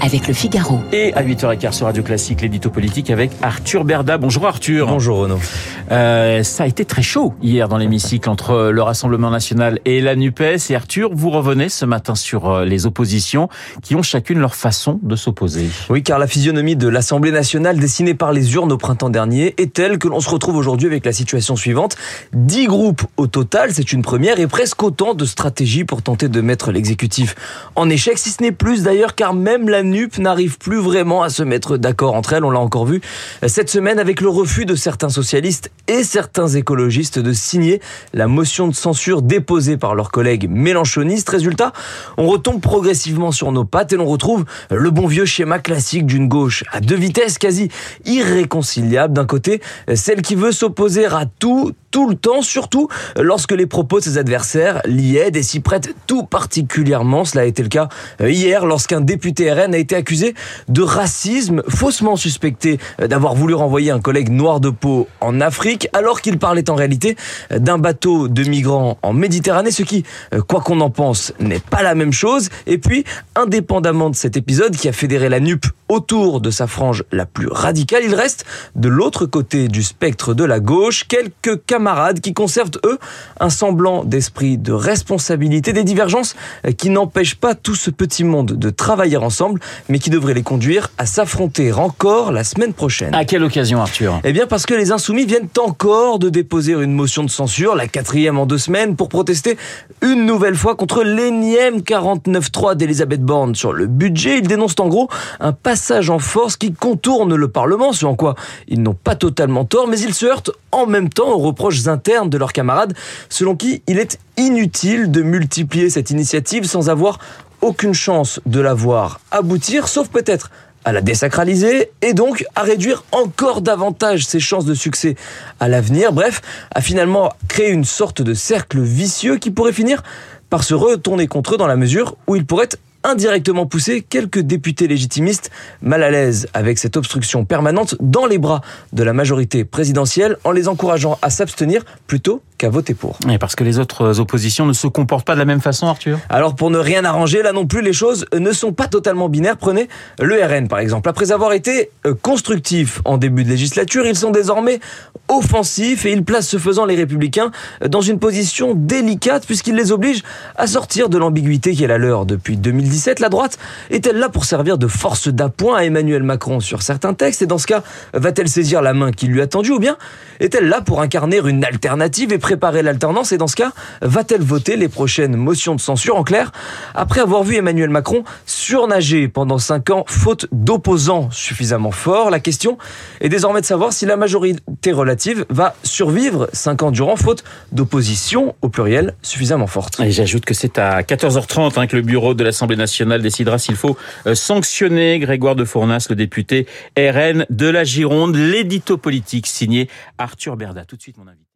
avec le Figaro. Et à 8h15 sur Radio Classique, l'édito politique avec Arthur Berda. Bonjour Arthur. Bonjour Renaud. Euh, ça a été très chaud hier dans l'hémicycle entre le Rassemblement National et la NUPES. Et Arthur, vous revenez ce matin sur euh, les oppositions qui ont chacune leur façon de s'opposer. Oui, car la physionomie de l'Assemblée nationale dessinée par les urnes au printemps dernier est telle que l'on se retrouve aujourd'hui avec la situation suivante. Dix groupes au total, c'est une première, et presque autant de stratégies pour tenter de mettre l'exécutif en échec, si ce n'est plus d'ailleurs, car même la NUP n'arrive plus vraiment à se mettre d'accord entre elles. On l'a encore vu cette semaine avec le refus de certains socialistes et certains écologistes de signer la motion de censure déposée par leurs collègues mélanchonistes. Résultat, on retombe progressivement sur nos pattes et l'on retrouve le bon vieux schéma classique d'une gauche à deux vitesses quasi irréconciliable. D'un côté, celle qui veut s'opposer à tout, tout le temps, surtout lorsque les propos de ses adversaires l'y aident et s'y prêtent tout particulièrement. Cela a été le cas hier lorsqu'un député RN a été accusé de racisme, faussement suspecté d'avoir voulu renvoyer un collègue noir de peau en Afrique, alors qu'il parlait en réalité d'un bateau de migrants en Méditerranée, ce qui, quoi qu'on en pense, n'est pas la même chose. Et puis, indépendamment de cet épisode qui a fédéré la NUP autour de sa frange la plus radicale, il reste de l'autre côté du spectre de la gauche quelques camarades qui conservent, eux, un semblant d'esprit de responsabilité, des divergences qui n'empêchent pas tout ce petit monde de travailler ensemble, mais qui devraient les conduire à s'affronter encore la semaine prochaine. À quelle occasion, Arthur? Eh bien, parce que les Insoumis viennent encore de déposer une motion de censure, la quatrième en deux semaines, pour protester une nouvelle fois contre l'énième 49.3 d'Elisabeth Borne sur le budget. Ils dénoncent en gros un passage en force qui contourne le Parlement, ce en quoi ils n'ont pas totalement tort, mais ils se heurtent en même temps aux reproches internes de leurs camarades, selon qui il est inutile de multiplier cette initiative sans avoir aucune chance de la voir aboutir, sauf peut-être à la désacraliser et donc à réduire encore davantage ses chances de succès à l'avenir. Bref, à finalement créer une sorte de cercle vicieux qui pourrait finir par se retourner contre eux dans la mesure où il pourrait indirectement pousser quelques députés légitimistes mal à l'aise avec cette obstruction permanente dans les bras de la majorité présidentielle en les encourageant à s'abstenir plutôt qu'à voter pour. Et parce que les autres oppositions ne se comportent pas de la même façon, Arthur? Alors pour ne rien arranger, là non plus, les choses ne sont pas totalement binaires. Prenez le RN par exemple. Après avoir été euh, constructifs en début de législature, ils sont désormais offensifs et ils placent ce faisant les républicains dans une position délicate puisqu'ils les obligent à sortir de l'ambiguïté qui est la leur depuis 2017. La droite est-elle là pour servir de force d'appoint à Emmanuel Macron sur certains textes et dans ce cas, va-t-elle saisir la main qui lui a tendue ou bien est-elle là pour incarner une alternative et préparer l'alternance et dans ce cas, va-t-elle voter les prochaines motions de censure En clair, après avoir vu Emmanuel Macron surnager pendant cinq ans faute d'opposants suffisamment forts, la question est désormais de savoir si la majorité relative va survivre cinq ans durant faute d'opposition au pluriel suffisamment forte. Et j'ajoute que c'est à 14h30 hein, que le bureau de l'Assemblée nationale décidera s'il faut euh, sanctionner Grégoire de Fournas, le député RN de la Gironde, l'édito politique signé Arthur Berda. Tout de suite mon invité.